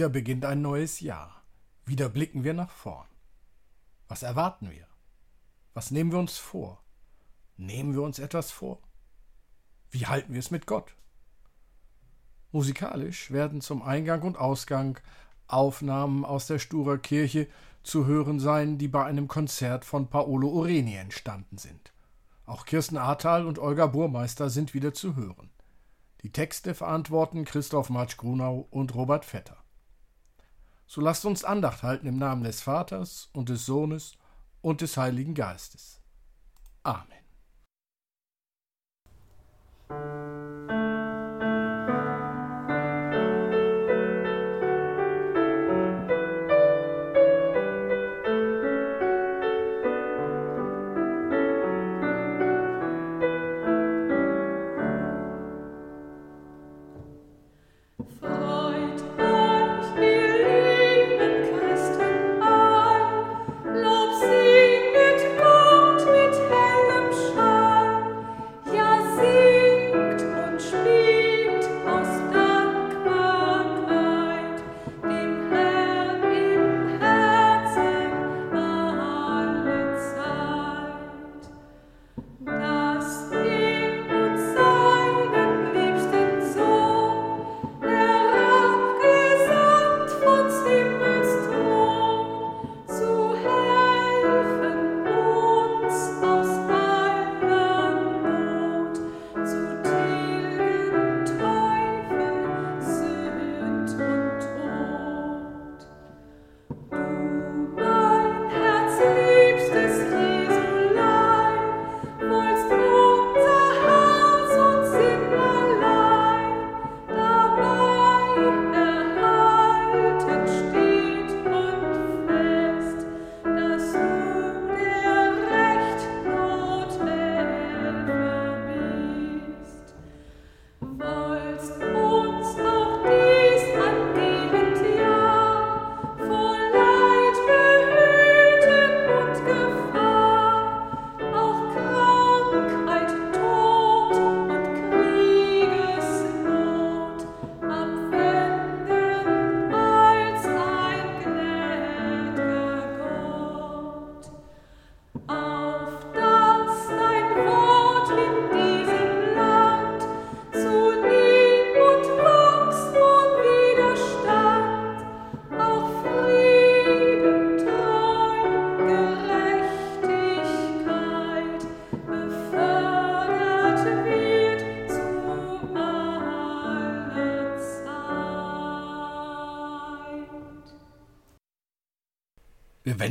wieder beginnt ein neues Jahr. Wieder blicken wir nach vorn. Was erwarten wir? Was nehmen wir uns vor? Nehmen wir uns etwas vor? Wie halten wir es mit Gott? Musikalisch werden zum Eingang und Ausgang Aufnahmen aus der Sturer Kirche zu hören sein, die bei einem Konzert von Paolo Oreni entstanden sind. Auch Kirsten Ahrtal und Olga Burmeister sind wieder zu hören. Die Texte verantworten Christoph Marsch-Grunau und Robert Vetter. So lasst uns Andacht halten im Namen des Vaters und des Sohnes und des Heiligen Geistes. Amen. Wir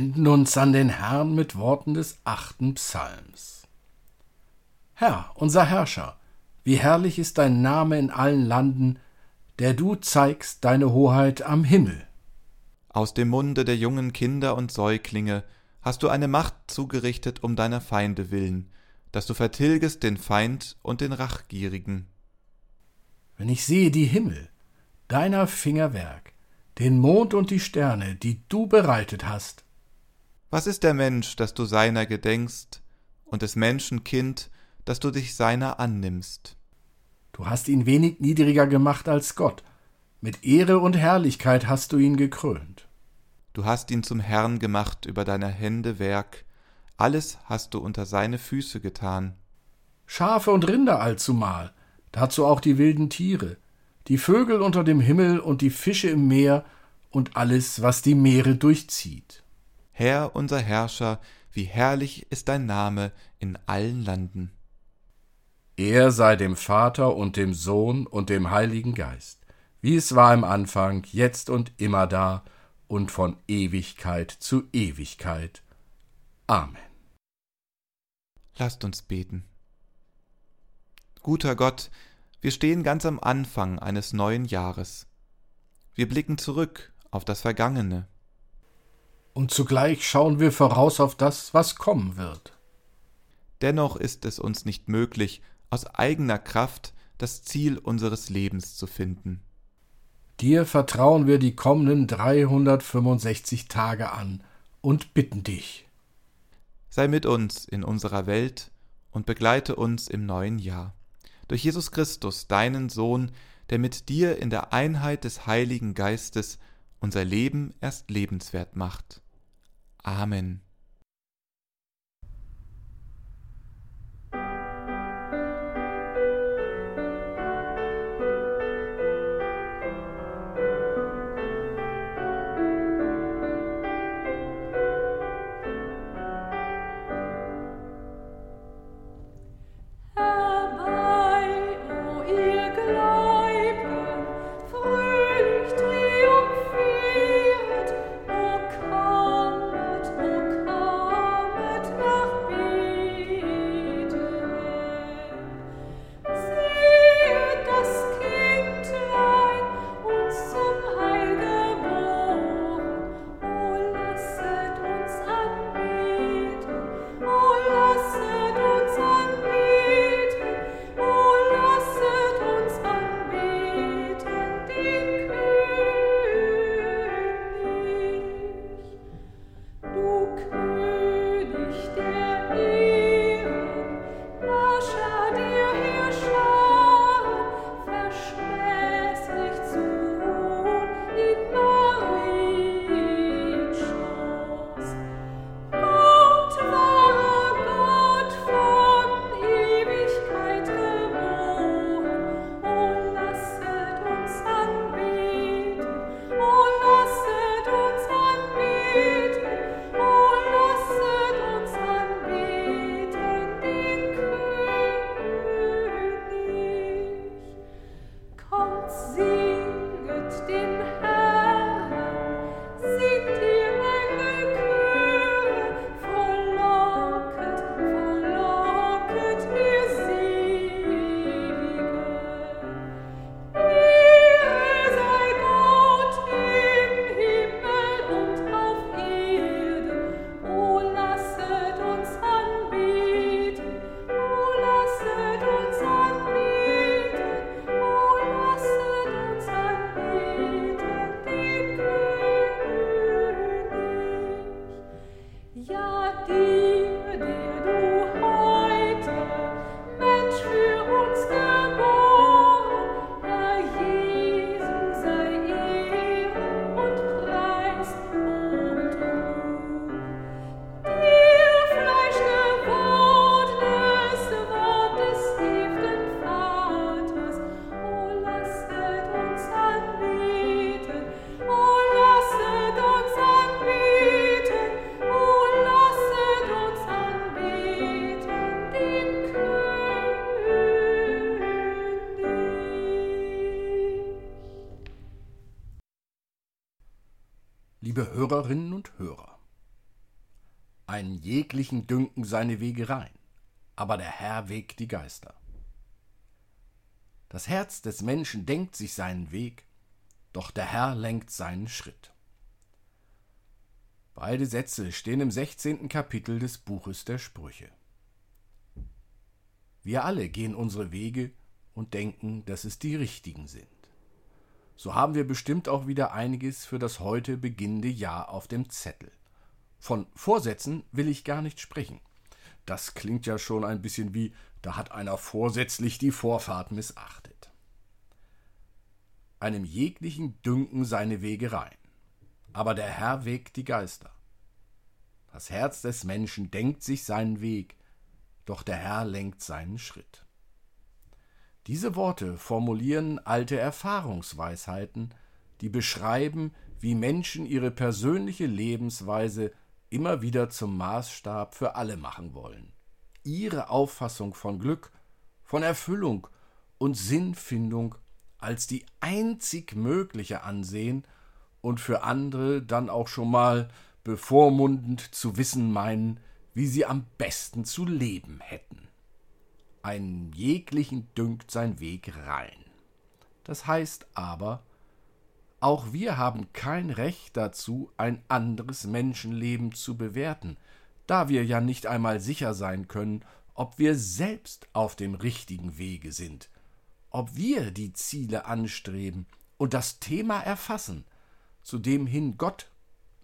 wenden uns an den Herrn mit Worten des achten Psalms. Herr, unser Herrscher, wie herrlich ist dein Name in allen Landen, der du zeigst deine Hoheit am Himmel. Aus dem Munde der jungen Kinder und Säuglinge hast du eine Macht zugerichtet um deiner Feinde willen, dass du vertilgest den Feind und den Rachgierigen. Wenn ich sehe die Himmel, deiner Finger Werk, den Mond und die Sterne, die du bereitet hast, was ist der Mensch, dass du seiner gedenkst, und des Menschen Kind, dass du dich seiner annimmst? Du hast ihn wenig niedriger gemacht als Gott, mit Ehre und Herrlichkeit hast du ihn gekrönt. Du hast ihn zum Herrn gemacht über deiner Hände Werk, alles hast du unter seine Füße getan. Schafe und Rinder allzumal, dazu auch die wilden Tiere, die Vögel unter dem Himmel und die Fische im Meer und alles, was die Meere durchzieht. Herr unser Herrscher, wie herrlich ist dein Name in allen Landen. Er sei dem Vater und dem Sohn und dem Heiligen Geist, wie es war im Anfang, jetzt und immer da und von Ewigkeit zu Ewigkeit. Amen. Lasst uns beten. Guter Gott, wir stehen ganz am Anfang eines neuen Jahres. Wir blicken zurück auf das Vergangene und zugleich schauen wir voraus auf das, was kommen wird. Dennoch ist es uns nicht möglich, aus eigener Kraft das Ziel unseres Lebens zu finden. Dir vertrauen wir die kommenden 365 Tage an und bitten dich. Sei mit uns in unserer Welt und begleite uns im neuen Jahr. Durch Jesus Christus, deinen Sohn, der mit dir in der Einheit des Heiligen Geistes unser Leben erst lebenswert macht. Amen. Liebe Hörerinnen und Hörer. Einen jeglichen dünken seine Wege rein, aber der Herr wägt die Geister. Das Herz des Menschen denkt sich seinen Weg, doch der Herr lenkt seinen Schritt. Beide Sätze stehen im 16. Kapitel des Buches der Sprüche. Wir alle gehen unsere Wege und denken, dass es die richtigen sind so haben wir bestimmt auch wieder einiges für das heute beginnende Jahr auf dem Zettel. Von Vorsätzen will ich gar nicht sprechen. Das klingt ja schon ein bisschen wie, da hat einer vorsätzlich die Vorfahrt missachtet. Einem jeglichen dünken seine Wege rein, aber der Herr wägt die Geister. Das Herz des Menschen denkt sich seinen Weg, doch der Herr lenkt seinen Schritt. Diese Worte formulieren alte Erfahrungsweisheiten, die beschreiben, wie Menschen ihre persönliche Lebensweise immer wieder zum Maßstab für alle machen wollen. Ihre Auffassung von Glück, von Erfüllung und Sinnfindung als die einzig mögliche ansehen und für andere dann auch schon mal bevormundend zu wissen meinen, wie sie am besten zu leben hätten. Einen jeglichen dünkt sein Weg rein. Das heißt aber, auch wir haben kein Recht dazu, ein anderes Menschenleben zu bewerten, da wir ja nicht einmal sicher sein können, ob wir selbst auf dem richtigen Wege sind, ob wir die Ziele anstreben und das Thema erfassen, zu dem hin Gott,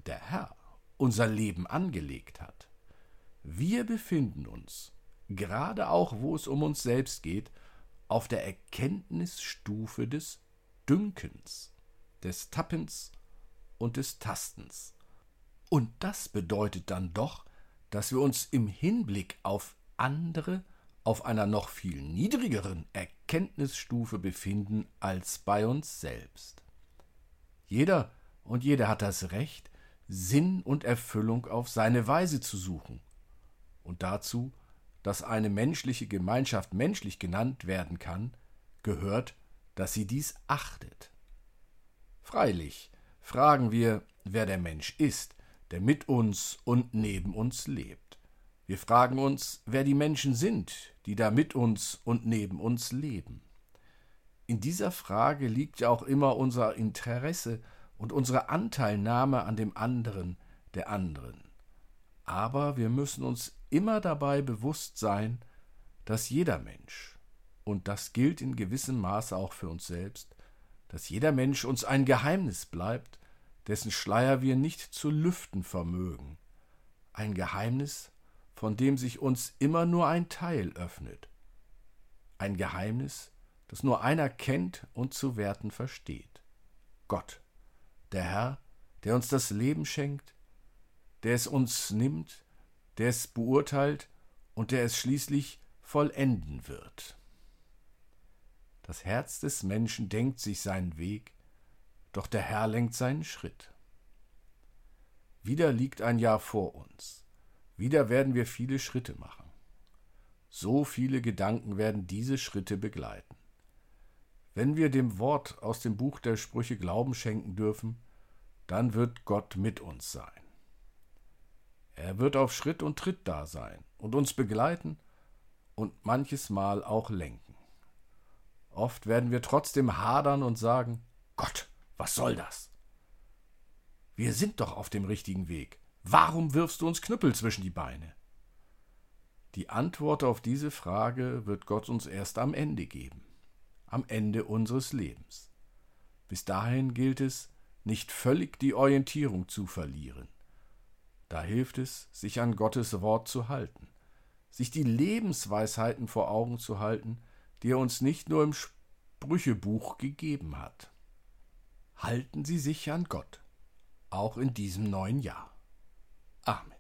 der Herr, unser Leben angelegt hat. Wir befinden uns gerade auch wo es um uns selbst geht, auf der Erkenntnisstufe des Dünkens, des Tappens und des Tastens. Und das bedeutet dann doch, dass wir uns im Hinblick auf andere auf einer noch viel niedrigeren Erkenntnisstufe befinden als bei uns selbst. Jeder und jede hat das Recht, Sinn und Erfüllung auf seine Weise zu suchen. Und dazu, dass eine menschliche Gemeinschaft menschlich genannt werden kann, gehört, dass sie dies achtet. Freilich fragen wir, wer der Mensch ist, der mit uns und neben uns lebt. Wir fragen uns, wer die Menschen sind, die da mit uns und neben uns leben. In dieser Frage liegt ja auch immer unser Interesse und unsere Anteilnahme an dem anderen, der anderen. Aber wir müssen uns immer dabei bewusst sein, dass jeder Mensch, und das gilt in gewissem Maße auch für uns selbst, dass jeder Mensch uns ein Geheimnis bleibt, dessen Schleier wir nicht zu lüften vermögen, ein Geheimnis, von dem sich uns immer nur ein Teil öffnet, ein Geheimnis, das nur einer kennt und zu werten versteht. Gott, der Herr, der uns das Leben schenkt, der es uns nimmt, der es beurteilt und der es schließlich vollenden wird. Das Herz des Menschen denkt sich seinen Weg, doch der Herr lenkt seinen Schritt. Wieder liegt ein Jahr vor uns. Wieder werden wir viele Schritte machen. So viele Gedanken werden diese Schritte begleiten. Wenn wir dem Wort aus dem Buch der Sprüche Glauben schenken dürfen, dann wird Gott mit uns sein. Er wird auf Schritt und Tritt da sein und uns begleiten und manches Mal auch lenken. Oft werden wir trotzdem hadern und sagen, Gott, was soll das? Wir sind doch auf dem richtigen Weg. Warum wirfst du uns Knüppel zwischen die Beine? Die Antwort auf diese Frage wird Gott uns erst am Ende geben, am Ende unseres Lebens. Bis dahin gilt es, nicht völlig die Orientierung zu verlieren. Da hilft es, sich an Gottes Wort zu halten, sich die Lebensweisheiten vor Augen zu halten, die er uns nicht nur im Sprüchebuch gegeben hat. Halten Sie sich an Gott, auch in diesem neuen Jahr. Amen.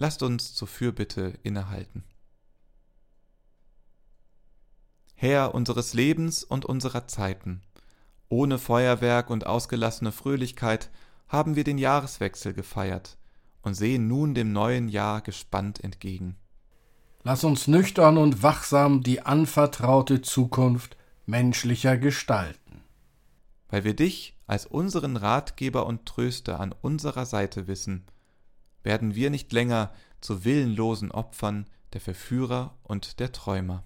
Lasst uns zur Fürbitte innehalten. Herr unseres Lebens und unserer Zeiten, ohne Feuerwerk und ausgelassene Fröhlichkeit haben wir den Jahreswechsel gefeiert und sehen nun dem neuen Jahr gespannt entgegen. Lass uns nüchtern und wachsam die anvertraute Zukunft menschlicher gestalten. weil wir dich als unseren Ratgeber und Tröster an unserer Seite wissen, werden wir nicht länger zu willenlosen Opfern der Verführer und der Träumer.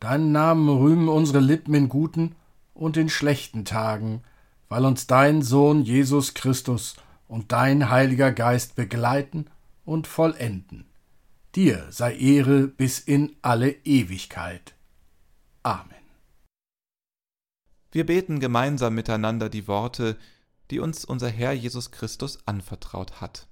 Deinen Namen rühmen unsere Lippen in guten und in schlechten Tagen, weil uns dein Sohn Jesus Christus und dein Heiliger Geist begleiten und vollenden. Dir sei Ehre bis in alle Ewigkeit. Amen. Wir beten gemeinsam miteinander die Worte, die uns unser Herr Jesus Christus anvertraut hat.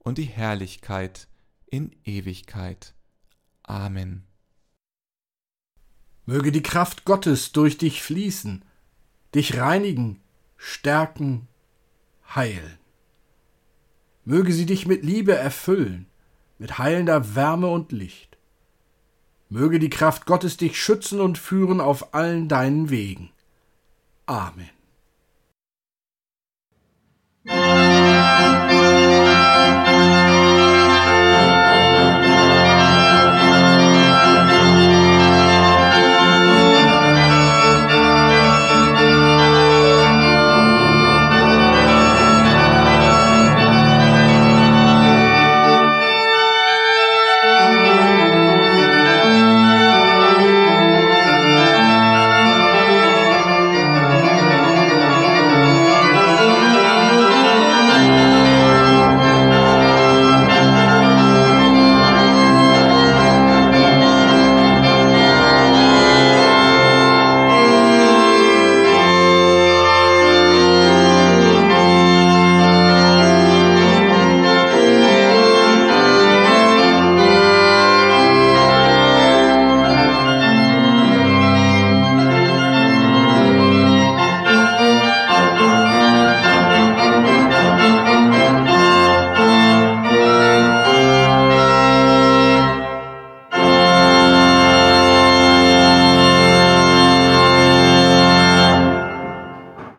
und die Herrlichkeit in Ewigkeit. Amen. Möge die Kraft Gottes durch dich fließen, dich reinigen, stärken, heilen. Möge sie dich mit Liebe erfüllen, mit heilender Wärme und Licht. Möge die Kraft Gottes dich schützen und führen auf allen deinen Wegen. Amen.